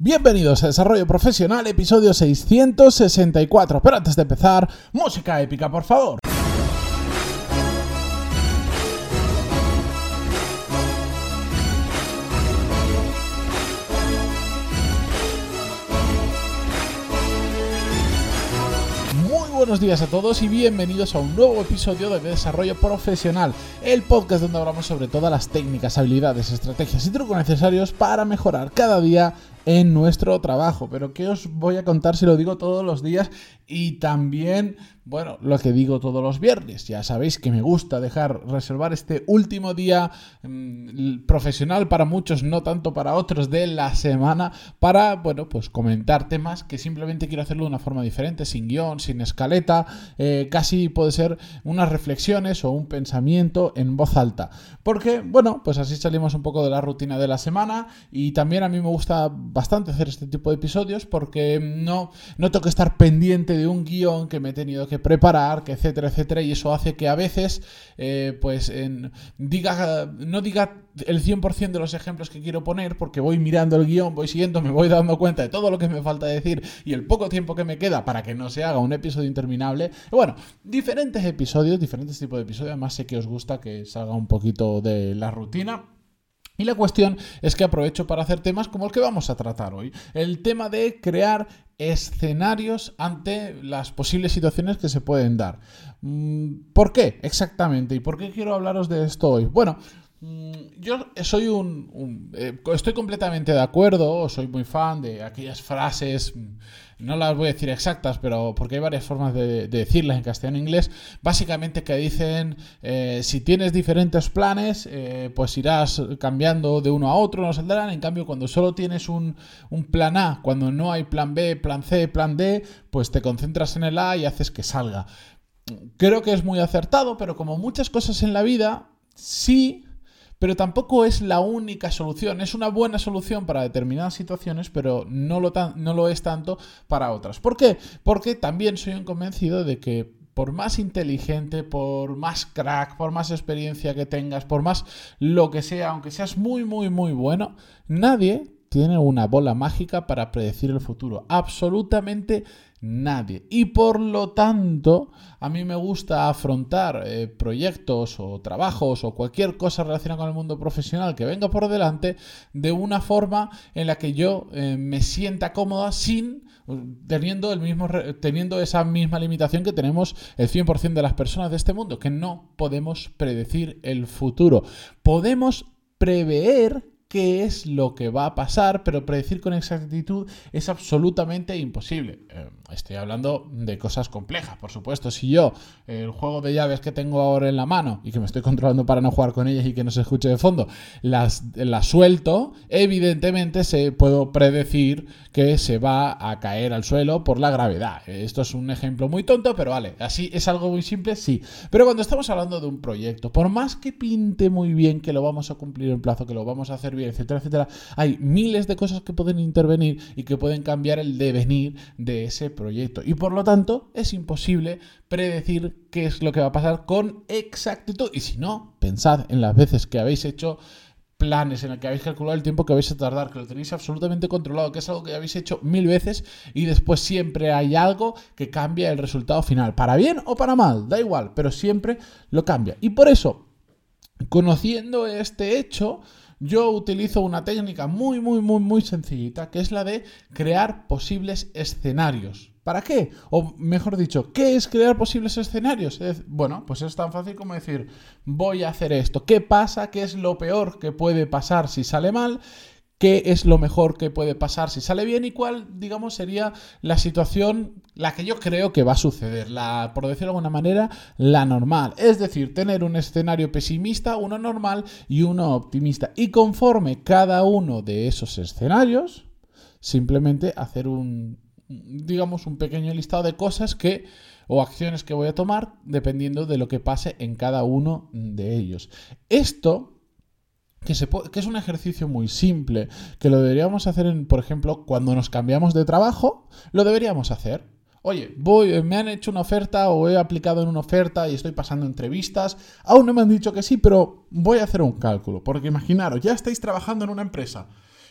Bienvenidos a Desarrollo Profesional, episodio 664. Pero antes de empezar, música épica, por favor. Muy buenos días a todos y bienvenidos a un nuevo episodio de Desarrollo Profesional, el podcast donde hablamos sobre todas las técnicas, habilidades, estrategias y trucos necesarios para mejorar cada día en nuestro trabajo. Pero ¿qué os voy a contar si lo digo todos los días? Y también, bueno, lo que digo todos los viernes. Ya sabéis que me gusta dejar reservar este último día mmm, profesional para muchos, no tanto para otros de la semana, para, bueno, pues comentar temas que simplemente quiero hacerlo de una forma diferente, sin guion, sin escaleta, eh, casi puede ser unas reflexiones o un pensamiento en voz alta. Porque, bueno, pues así salimos un poco de la rutina de la semana y también a mí me gusta bastante hacer este tipo de episodios porque no, no tengo que estar pendiente de un guion que me he tenido que preparar, que etcétera, etcétera, y eso hace que a veces, eh, pues, en, diga, no diga el 100% de los ejemplos que quiero poner porque voy mirando el guion, voy siguiendo, me voy dando cuenta de todo lo que me falta decir y el poco tiempo que me queda para que no se haga un episodio interminable. Bueno, diferentes episodios, diferentes tipos de episodios, además sé que os gusta que salga un poquito de la rutina. Y la cuestión es que aprovecho para hacer temas como el que vamos a tratar hoy. El tema de crear escenarios ante las posibles situaciones que se pueden dar. Mm, ¿Por qué exactamente? ¿Y por qué quiero hablaros de esto hoy? Bueno, yo soy un... eh, estoy completamente de acuerdo, soy muy fan de aquellas frases no las voy a decir exactas, pero porque hay varias formas de, de decirlas en castellano e inglés, básicamente que dicen, eh, si tienes diferentes planes, eh, pues irás cambiando de uno a otro, no saldrán, en cambio cuando solo tienes un, plan A, cuando no hay plan B, plan C, plan D, pues te concentras en el A y haces que salga. Creo que es muy acertado, pero como muchas cosas en la vida, sí pero tampoco es la única solución. Es una buena solución para determinadas situaciones, pero no lo, es tanto para otras. ¿Por qué? Porque también soy convencido de que por más inteligente, por más crack, por más experiencia que tengas, por más lo que sea, aunque seas muy, muy, muy bueno, nadie tiene una bola mágica para predecir el futuro. Absolutamente nadie. Y por lo tanto, a mí me gusta afrontar eh, proyectos o trabajos o cualquier cosa relacionada con el mundo profesional que venga por delante de una forma en la que yo eh, me sienta cómoda sin teniendo el mismo teniendo esa misma limitación que tenemos el 100% de las personas de este mundo, que no podemos predecir el futuro. Podemos prever qué es lo que va a pasar, pero predecir con exactitud es absolutamente imposible. Eh, estoy hablando de cosas complejas, por supuesto. Si yo el juego de llaves que tengo ahora en la mano y que me estoy controlando para no jugar con ellas y que no se escuche de fondo, las, las suelto, evidentemente se, puedo predecir que se va a caer al suelo por la gravedad. Esto es un ejemplo muy tonto, pero vale, así es algo muy simple, sí. Pero cuando estamos hablando de un proyecto, por más que pinte muy bien que lo vamos a cumplir en plazo, que lo vamos a hacer etcétera, etcétera, hay miles de cosas que pueden intervenir y que pueden cambiar el devenir de ese proyecto. Y por lo tanto, es imposible predecir qué es lo que va a pasar con exactitud. Y si no, pensad en las veces que habéis hecho planes en el que habéis calculado el tiempo que vais a tardar, que lo tenéis absolutamente controlado, que es algo que habéis hecho mil veces y después siempre hay algo que cambia el resultado final, para bien o para mal, da igual, pero siempre lo cambia. Y por eso, conociendo este hecho, yo utilizo una técnica muy, muy, muy, muy sencillita, que es la de crear posibles escenarios. ¿Para qué? O mejor dicho, ¿qué es crear posibles escenarios? Es, bueno, pues es tan fácil como decir, voy a hacer esto. ¿Qué pasa? ¿Qué es lo peor que puede pasar si sale mal? Qué es lo mejor que puede pasar si sale bien y cuál, digamos, sería la situación, la que yo creo que va a suceder, la, por decirlo de alguna manera, la normal. Es decir, tener un escenario pesimista, uno normal y uno optimista. Y conforme cada uno de esos escenarios, simplemente hacer un, digamos, un pequeño listado de cosas que o acciones que voy a tomar dependiendo de lo que pase en cada uno de ellos. Esto que, es un ejercicio muy simple, que lo deberíamos hacer, en, por ejemplo, cuando nos cambiamos de trabajo, lo deberíamos hacer. Oye, voy, me han hecho una oferta o he aplicado en una oferta y estoy pasando entrevistas. Aún no me han dicho que sí, pero voy a hacer un cálculo. Porque imaginaros, ya estáis trabajando en una empresa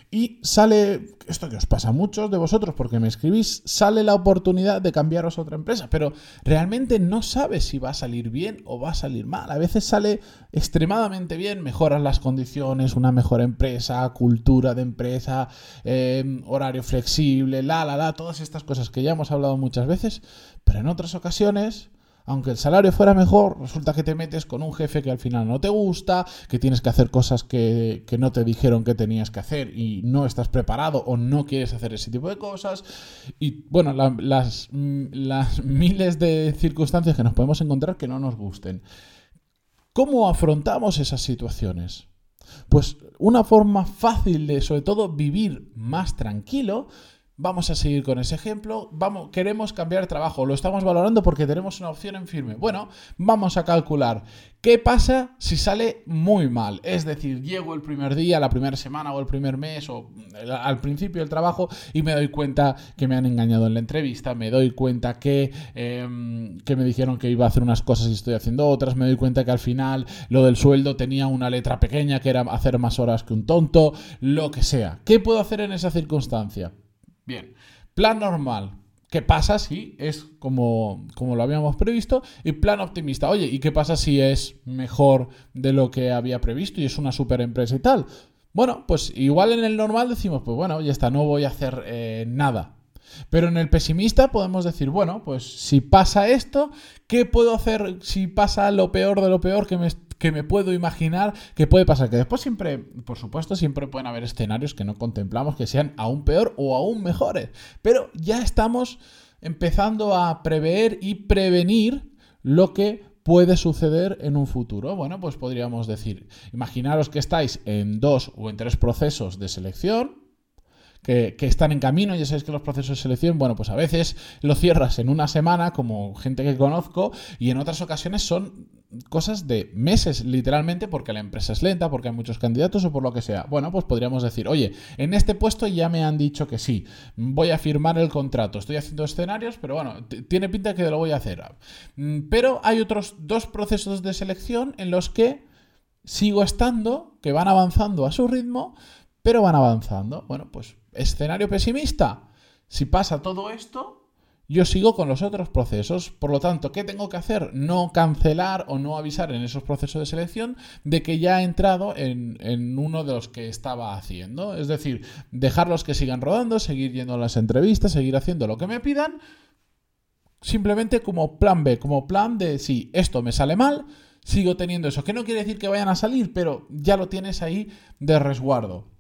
y sale, esto que os pasa a muchos de vosotros porque me escribís, sale la oportunidad de cambiaros a otra empresa, pero realmente no sabes si va a salir bien o va a salir mal. A veces sale extremadamente bien, mejoras las condiciones, una mejor empresa, cultura de empresa, em, horario flexible, la, la, la, todas estas cosas que ya hemos hablado muchas veces, pero en otras ocasiones aunque el salario fuera mejor, resulta que te metes con un jefe que al final no te gusta, que tienes que hacer cosas que, no te dijeron que tenías que hacer y no estás preparado o no quieres hacer ese tipo de cosas. Y bueno, las, las miles de circunstancias que nos podemos encontrar que no nos gusten. ¿Cómo afrontamos esas situaciones? Pues una forma fácil de, sobre todo, vivir más tranquilo Vamos a seguir con ese ejemplo. Vamos, queremos cambiar trabajo. Lo estamos valorando porque tenemos una opción en firme. Bueno, vamos a calcular qué pasa si sale muy mal. Es decir, llego el primer día, la primera semana o el primer mes o al principio del trabajo y me doy cuenta que me han engañado en la entrevista. Me doy cuenta que, em, que me dijeron que iba a hacer unas cosas y estoy haciendo otras. Me doy cuenta que al final lo del sueldo tenía una letra pequeña que era hacer más horas que un tonto. Lo que sea. ¿Qué puedo hacer en esa circunstancia? Bien, plan normal. ¿Qué pasa si es como, como lo habíamos previsto? Y plan optimista. Oye, ¿y qué pasa si es mejor de lo que había previsto y es una super empresa y tal? Bueno, pues igual en el normal decimos, pues bueno, ya está, no voy a hacer eh, nada. Pero en el pesimista podemos decir, bueno, pues si pasa esto, ¿qué puedo hacer si pasa lo peor de lo peor que me, que me puedo imaginar que puede pasar? Que después siempre, por supuesto, siempre pueden haber escenarios que no contemplamos que sean aún peor o aún mejores. Pero ya estamos empezando a prever y prevenir lo que puede suceder en un futuro? Bueno, pues podríamos decir, imaginaros que estáis en dos o en tres procesos de selección, que, están en camino. Ya sabéis que los procesos de selección, bueno, pues a veces lo cierras en una semana, como gente que conozco, y en otras ocasiones son cosas de meses, literalmente, porque la empresa es lenta, porque hay muchos candidatos o por lo que sea. Bueno, pues podríamos decir, oye, en este puesto ya me han dicho que sí, voy a firmar el contrato, estoy haciendo escenarios, pero bueno, tiene pinta que lo voy a hacer. Mm, pero hay otros dos procesos de selección en los que sigo estando, que van avanzando a su ritmo, pero van avanzando. Bueno, pues escenario pesimista. Si pasa todo esto, yo sigo con los otros procesos. Por lo tanto, ¿qué tengo que hacer? No cancelar o no avisar en esos procesos de selección de que ya he entrado en, uno de los que estaba haciendo. Es decir, dejarlos que sigan rodando, seguir yendo a las entrevistas, seguir haciendo lo que me pidan. Simplemente como plan B, como plan de si esto me sale mal, sigo teniendo eso. Que no quiere decir que vayan a salir, pero ya lo tienes ahí de resguardo.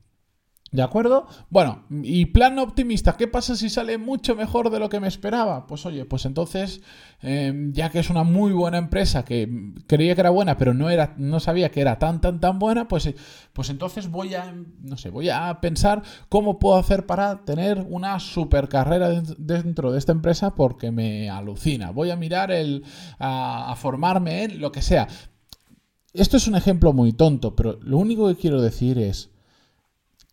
¿De acuerdo? Bueno, y plan optimista, ¿qué pasa si sale mucho mejor de lo que me esperaba? Pues oye, pues entonces, em, ya que es una muy buena empresa, que creía que era buena, pero no, era, no sabía que era tan, tan, tan buena, pues, pues entonces voy a, no sé, voy a pensar cómo puedo hacer para tener una super carrera dentro de esta empresa porque me alucina. Voy a mirar el, a, a formarme en lo que sea. Esto es un ejemplo muy tonto, pero lo único que quiero decir es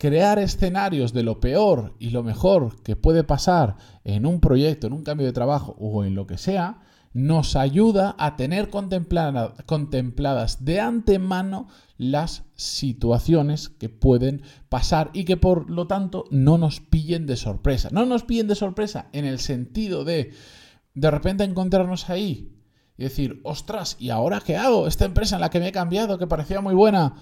crear escenarios de lo peor y lo mejor que puede pasar en un proyecto, en un cambio de trabajo o en lo que sea, nos ayuda a tener contempladas de antemano las situaciones que pueden pasar y que por lo tanto no nos pillen de sorpresa. No nos pillen de sorpresa en el sentido de de repente encontrarnos ahí y decir, ostras, ¿y ahora qué hago? Esta empresa en la que me he cambiado, que parecía muy buena,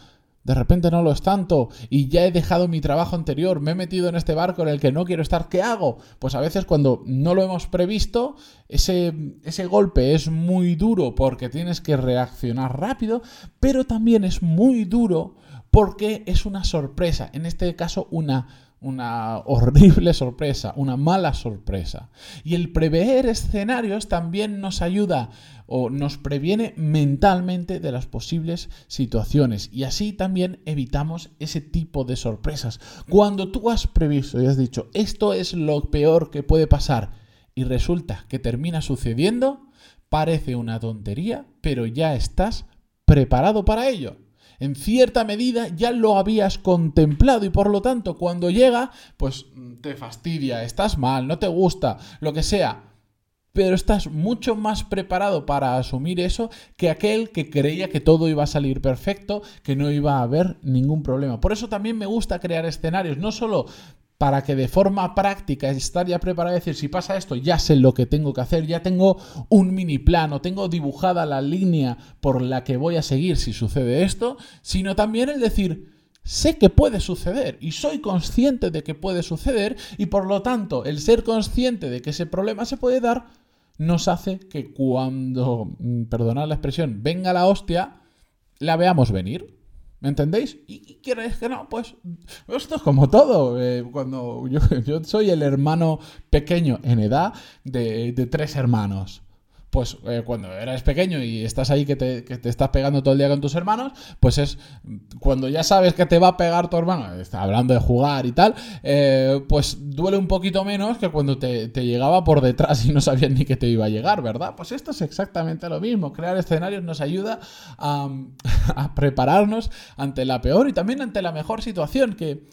de repente no lo es tanto y ya he dejado mi trabajo anterior, me he metido en este barco en el que no quiero estar, ¿qué hago? Pues a veces cuando no lo hemos previsto, ese, ese golpe es muy duro porque tienes que reaccionar rápido, pero también es muy duro porque es una sorpresa, en este caso una una horrible sorpresa, una mala sorpresa. Y el prever escenarios también nos ayuda o nos previene mentalmente de las posibles situaciones y así también evitamos ese tipo de sorpresas. Cuando tú has previsto y has dicho esto es lo peor que puede pasar y resulta que termina sucediendo, parece una tontería, pero ya estás preparado para ello en cierta medida ya lo habías contemplado y por lo tanto cuando llega, pues te fastidia, estás mal, no te gusta, lo que sea. pero estás mucho más preparado para asumir eso que aquel que creía que todo iba a salir perfecto, que no iba a haber ningún problema. Por eso también me gusta crear escenarios, no solo para que de forma práctica estar ya preparado y decir, si pasa esto, ya sé lo que tengo que hacer, ya tengo un mini plano, tengo dibujada la línea por la que voy a seguir si sucede esto, sino también el decir, sé que puede suceder y soy consciente de que puede suceder y por lo tanto el ser consciente de que ese problema se puede dar nos hace que cuando, mm, perdonad la expresión, venga la hostia, la veamos venir. ¿Me entendéis? ¿Y, quieres que no? Pues esto es como todo. Eh, cuando yo, soy el hermano pequeño en edad de tres hermanos pues eh, cuando eres pequeño y estás ahí que te, estás pegando todo el día con tus hermanos, pues es cuando ya sabes que te va a pegar tu hermano, hablando de jugar y tal, eh, pues duele un poquito menos que cuando te, llegaba por detrás y no sabías ni que te iba a llegar, ¿verdad? Pues esto es exactamente lo mismo. Crear escenarios nos ayuda a, a prepararnos ante la peor y también ante la mejor situación que...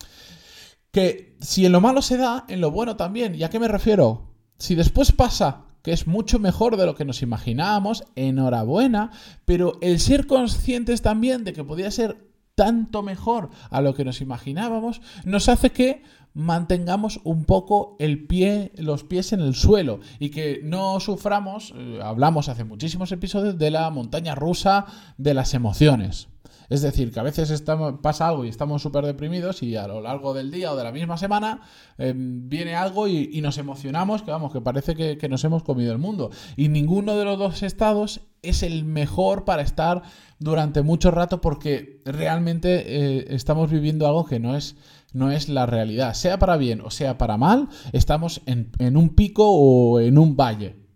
Que si en lo malo se da, en lo bueno también. ¿Y a qué me refiero? Si después pasa que es mucho mejor de lo que nos imaginábamos, enhorabuena, pero el ser conscientes también de que podía ser tanto mejor a lo que nos imaginábamos, nos hace que mantengamos un poco el pie, los pies en el suelo y que no suframos, eh, hablamos hace muchísimos episodios de la montaña rusa de las emociones. Es decir, que a veces pasa algo y estamos súper deprimidos y a lo largo del día o de la misma semana em, viene algo y, nos emocionamos, que vamos, que parece que, nos hemos comido el mundo. Y ninguno de los dos estados es el mejor para estar durante mucho rato porque realmente eh, estamos viviendo algo que no es no es la realidad. Sea para bien o sea para mal, estamos en, en, un pico o en un valle.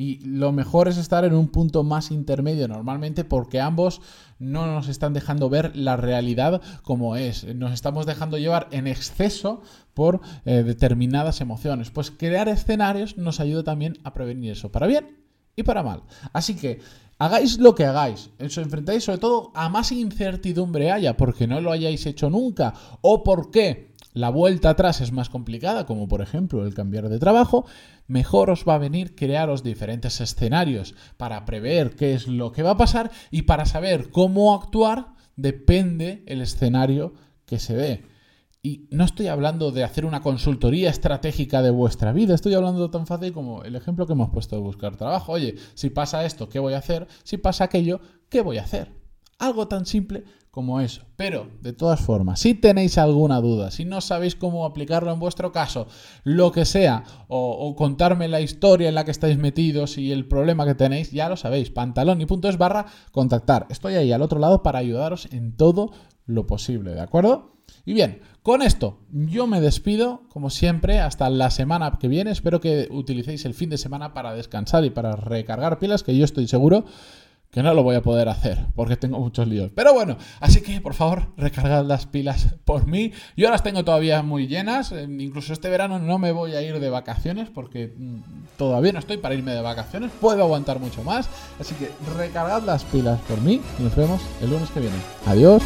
Y lo mejor es estar en un punto más intermedio normalmente porque ambos no nos están dejando ver la realidad como es. Nos estamos dejando llevar en exceso por eh, determinadas emociones. Pues crear escenarios nos ayuda también a prevenir eso, para bien y para mal. Así que hagáis lo que hagáis, os enfrentáis sobre todo a más incertidumbre haya porque no lo hayáis hecho nunca o porque la vuelta atrás es más complicada, como por ejemplo el cambiar de trabajo, mejor os va a venir crearos diferentes escenarios para prever qué es lo que va a pasar y para saber cómo actuar depende el escenario que se dé. Y no estoy hablando de hacer una consultoría estratégica de vuestra vida, estoy hablando tan fácil como el ejemplo que hemos puesto de buscar trabajo. Oye, si pasa esto, ¿qué voy a hacer? Si pasa aquello, ¿qué voy a hacer? Algo tan simple como eso. Pero, de todas formas, si tenéis alguna duda, si no sabéis cómo aplicarlo en vuestro caso, lo que sea, o, contarme la historia en la que estáis metidos y el problema que tenéis, ya lo sabéis, pantalón y punto es barra contactar. Estoy ahí al otro lado para ayudaros en todo lo posible, ¿de acuerdo? Y bien, con esto yo me despido, como siempre, hasta la semana que viene. Espero que utilicéis el fin de semana para descansar y para recargar pilas, que yo estoy seguro que no lo voy a poder hacer porque tengo muchos líos. Pero bueno, así que por favor recargad las pilas por mí. Yo las tengo todavía muy llenas. Eh, incluso este verano no me voy a ir de vacaciones porque mm, todavía no estoy para irme de vacaciones. Puedo aguantar mucho más. Así que recargad las pilas por mí y nos vemos el lunes que viene. Adiós.